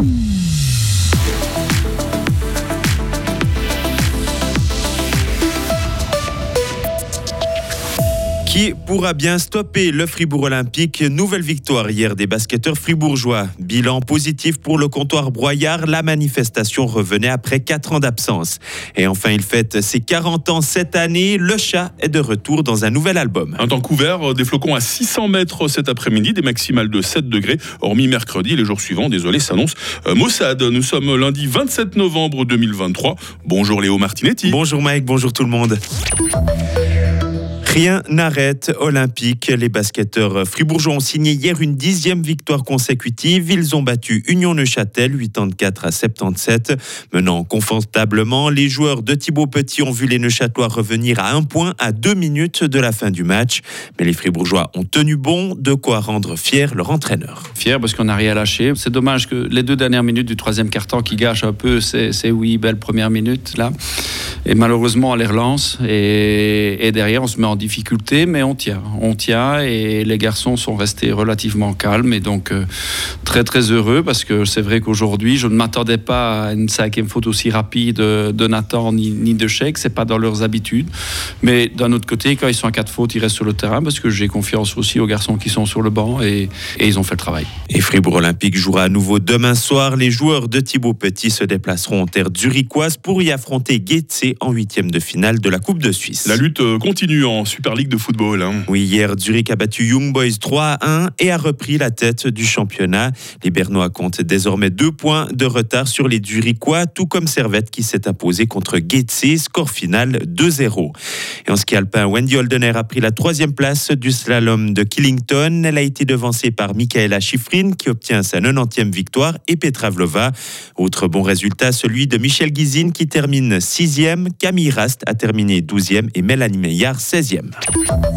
Mm-hmm. Qui pourra bien stopper le Fribourg Olympique Nouvelle victoire hier des basketteurs fribourgeois. Bilan positif pour le comptoir Broyard. La manifestation revenait après 4 ans d'absence. Et enfin, il fête ses 40 ans cette année. Le chat est de retour dans un nouvel album. Un temps couvert, des flocons à 600 mètres cet après-midi, des maximales de 7 degrés, hormis mercredi. Les jours suivants, désolé, s'annonce euh, Mossad. Nous sommes lundi 27 novembre 2023. Bonjour Léo Martinetti. Bonjour Mike, bonjour tout le monde. Rien n'arrête Olympique. Les basketteurs fribourgeois ont signé hier une dixième victoire consécutive. Ils ont battu Union Neuchâtel 84 à 77. Menant confortablement, les joueurs de Thibaut Petit ont vu les Neuchâtelois revenir à un point à deux minutes de la fin du match. Mais les fribourgeois ont tenu bon, de quoi rendre fier leur entraîneur. Fier parce qu'on n'a rien lâché. C'est dommage que les deux dernières minutes du troisième quart-temps qui gâchent un peu c'est oui, belle première minute là. Et malheureusement, on les relance et, derrière, on se met en difficulté, mais on tient. On tient et les garçons sont restés relativement calmes et donc euh, très très heureux parce que c'est vrai qu'aujourd'hui, je ne m'attendais pas à une cinquième faute aussi rapide de Nathan ni, ni de Sheik. C'est pas dans leurs habitudes. Mais d'un autre côté, quand ils sont à quatre fautes, ils restent sur le terrain parce que j'ai confiance aussi aux garçons qui sont sur le banc et, et ils ont fait le travail. Et Fribourg Olympique jouera à nouveau demain soir. Les joueurs de Thibaut Petit se déplaceront en terre zurichoise pour y affronter Guetze en huitième de finale de la Coupe de Suisse. La lutte euh, continue en Super League de football. hein. Oui, hier, Zurich a battu Young Boys 3 à 1 et a repris la tête du championnat. Les Bernois comptent désormais deux points de retard sur les Zurichois, tout comme Servette qui s'est imposé contre Getse, score final 2-0. Et en ski alpin, Wendy Holdener a pris la troisième place du slalom de Killington. Elle a été devancée par Michaela Schifrin qui obtient sa 90e victoire et Petra Vlova. Autre bon résultat, celui de Michel Guizine qui termine 6e, Camille Rast a terminé 12e et Mélanie Meillard 16e.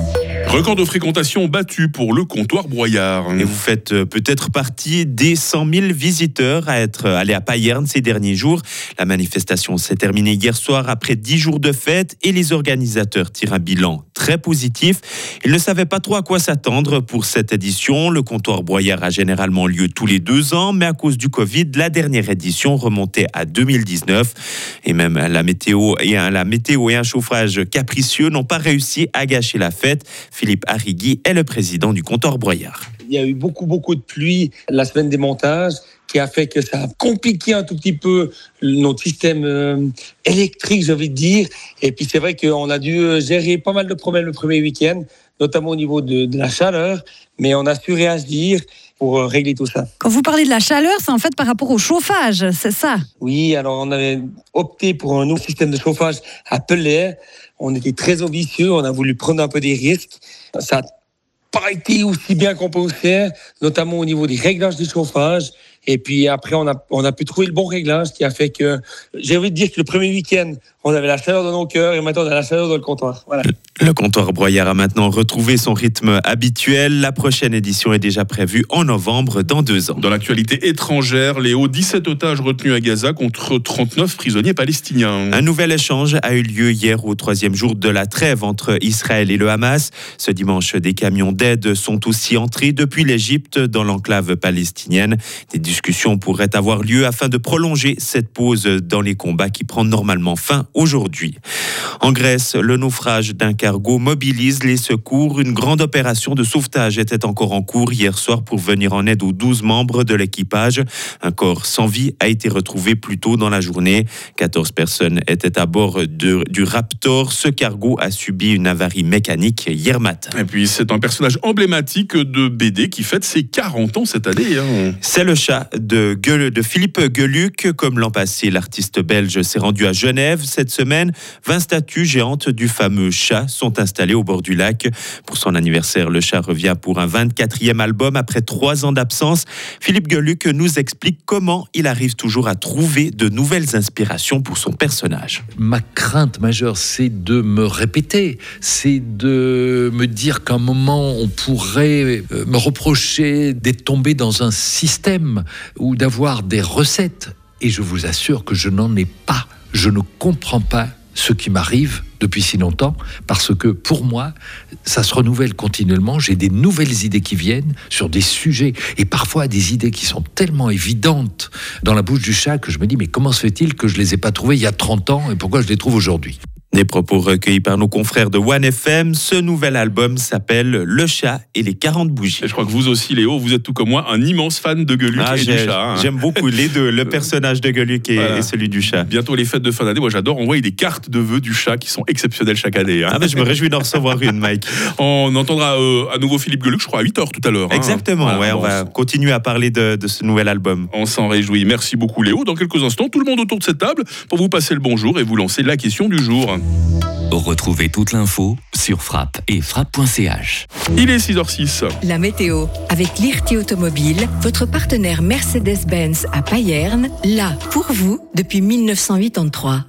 Record de fréquentation battu pour le comptoir Broyard. Et vous faites euh, peut-être partie des 100 000 visiteurs à être allés à Payerne ces derniers jours. La manifestation s'est terminée hier soir après 10 jours de fête et les organisateurs tirent un bilan très positif. Ils ne savaient pas trop à quoi s'attendre pour cette édition. Le comptoir Broyard a généralement lieu tous les deux ans, mais à cause du Covid, la dernière édition remontait à 2019. Et même la météo et un, la météo et un chauffage capricieux n'ont pas réussi à gâcher la fête. Philippe Arrigui est le président du comptoir Broyard. Il y a eu beaucoup, beaucoup de pluie la semaine des montages qui a fait que ça a compliqué un tout petit peu notre système euh, électrique, je vais dire. Et puis c'est vrai qu'on a dû euh, gérer pas mal de problèmes le premier week-end, notamment au niveau de, de la chaleur, mais on a su réagir pour euh, régler tout ça. Quand vous parlez de la chaleur, c'est en fait par rapport au chauffage, c'est ça? Oui, alors on avait opté pour un nouveau système de chauffage à Pellet. On était très ambitieux, on a voulu prendre un peu des risques. Ça n'a pas été aussi bien qu'on faire, notamment au niveau des réglages du chauffage. Et puis après, on a, on a pu trouver le bon réglage qui a fait que j'ai envie de dire que le premier week-end, on avait la chaleur dans nos cœurs et maintenant on a la chaleur dans le comptoir. Voilà. Le comptoir Broyard a maintenant retrouvé son rythme habituel. La prochaine édition est déjà prévue en novembre, dans deux ans. Dans l'actualité étrangère, Léo, 17 otages retenus à Gaza contre 39 prisonniers palestiniens. Un nouvel échange a eu lieu hier au troisième jour de la trêve entre Israël et le Hamas. Ce dimanche, des camions d'aide sont aussi entrés depuis l'Égypte dans l'enclave palestinienne. Des discussions pourraient avoir lieu afin de prolonger cette pause dans les combats qui prend normalement fin aujourd'hui. En Grèce, le naufrage d'un cargo mobilise les secours. Une grande opération de sauvetage était encore en cours hier soir pour venir en aide aux 12 membres de l'équipage. Un corps sans vie a été retrouvé plus tôt dans la journée. 14 personnes étaient à bord de- du Raptor. Ce cargo a subi une avarie mécanique hier matin. Et puis c'est un personnage emblématique de BD qui fête ses 40 ans cette année. hein. C'est le chat de, Gueule- de Philippe Gueluc. Comme l'an passé, l'artiste belge s'est rendu à Genève cette semaine. 20 statues géantes du fameux chat sont installées au bord du lac. Pour son anniversaire, le chat revient pour un 24e album après trois ans d'absence. Philippe Gueluc nous explique comment il arrive toujours à trouver de nouvelles inspirations pour son personnage. Ma crainte majeure, c'est de me répéter, c'est de me dire qu'à un moment, on pourrait euh, me reprocher d'être tombé dans un système ou d'avoir des recettes. Et je vous assure que je n'en ai pas. Je ne comprends pas ce qui m'arrive depuis si longtemps, parce que pour moi, ça se renouvelle continuellement. J'ai des nouvelles idées qui viennent sur des sujets, et parfois des idées qui sont tellement évidentes dans la bouche du chat que je me dis, mais comment se fait-il que je les ai pas trouvées il y a 30 ans, et pourquoi je les trouve aujourd'hui? Des propos recueillis par nos confrères de One FM. Ce nouvel album s'appelle Le chat et les 40 bougies. Et je crois que vous aussi, Léo, vous êtes tout comme moi un immense fan de Gueuluc Ah, et du chat. hein. J'aime beaucoup les deux, le personnage de Gueuluc et, Voilà. et celui du chat. Bientôt les fêtes de fin d'année. Moi, j'adore envoyer des cartes de vœux du chat qui sont exceptionnelles chaque année. hein. Ah je me réjouis d'en recevoir une, Mike. On entendra euh, à nouveau Philippe Gueluc, je crois, à 8h tout à l'heure. hein. Exactement, Voilà, ouais, on va continuer à parler de, de ce nouvel album. On s'en réjouit. Merci beaucoup, Léo. Dans quelques instants, tout le monde autour de cette table pour vous passer le bonjour et vous lancer la question du jour. Retrouvez toute l'info sur frappe et frappe.ch. Il est 6h06. La météo, avec l'IRT Automobile, votre partenaire Mercedes-Benz à Payerne, là pour vous depuis 1983.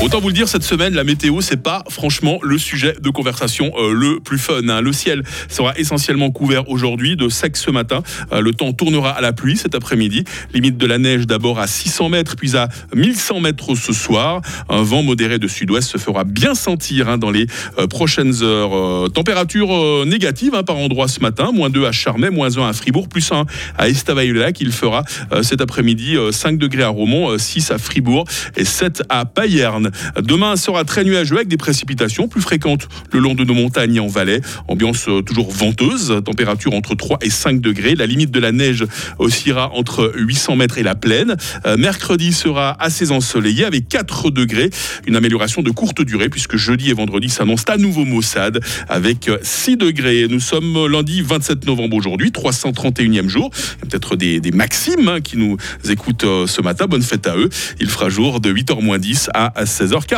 Autant vous le dire, cette semaine, la météo, c'est pas franchement le sujet de conversation euh, le plus fun. hein. Le ciel sera essentiellement couvert aujourd'hui, de sec ce matin. Euh, le temps tournera à la pluie cet après-midi. Limite de la neige d'abord à 600 mètres, puis à 1100 mètres ce soir. Un vent modéré de sud-ouest se fera bien sentir hein, dans les euh, prochaines heures. Température négative hein, par endroit ce matin. Moins 2 à Charmey, moins 1 à Fribourg, plus 1 à Estavayer-le-Lac. Il fera cet après-midi euh, 5 degrés à Romont, euh, 6 à Fribourg et 7 à Payerne. Demain sera très nuageux avec des précipitations plus fréquentes le long de nos montagnes et en Valais. Ambiance euh, toujours venteuse, température entre 3 et 5 degrés. La limite de la neige oscillera entre 800 mètres et la plaine. Euh, mercredi sera assez ensoleillé avec 4 degrés. Une amélioration de courte durée puisque jeudi et vendredi s'annoncent à nouveau maussade avec 6 degrés. Nous sommes lundi 27 novembre aujourd'hui, 331e jour. Il y a peut-être des, des Maximes hein, qui nous écoutent euh, ce matin. Bonne fête à eux. Il fera jour de 8h moins 10 à 16h40.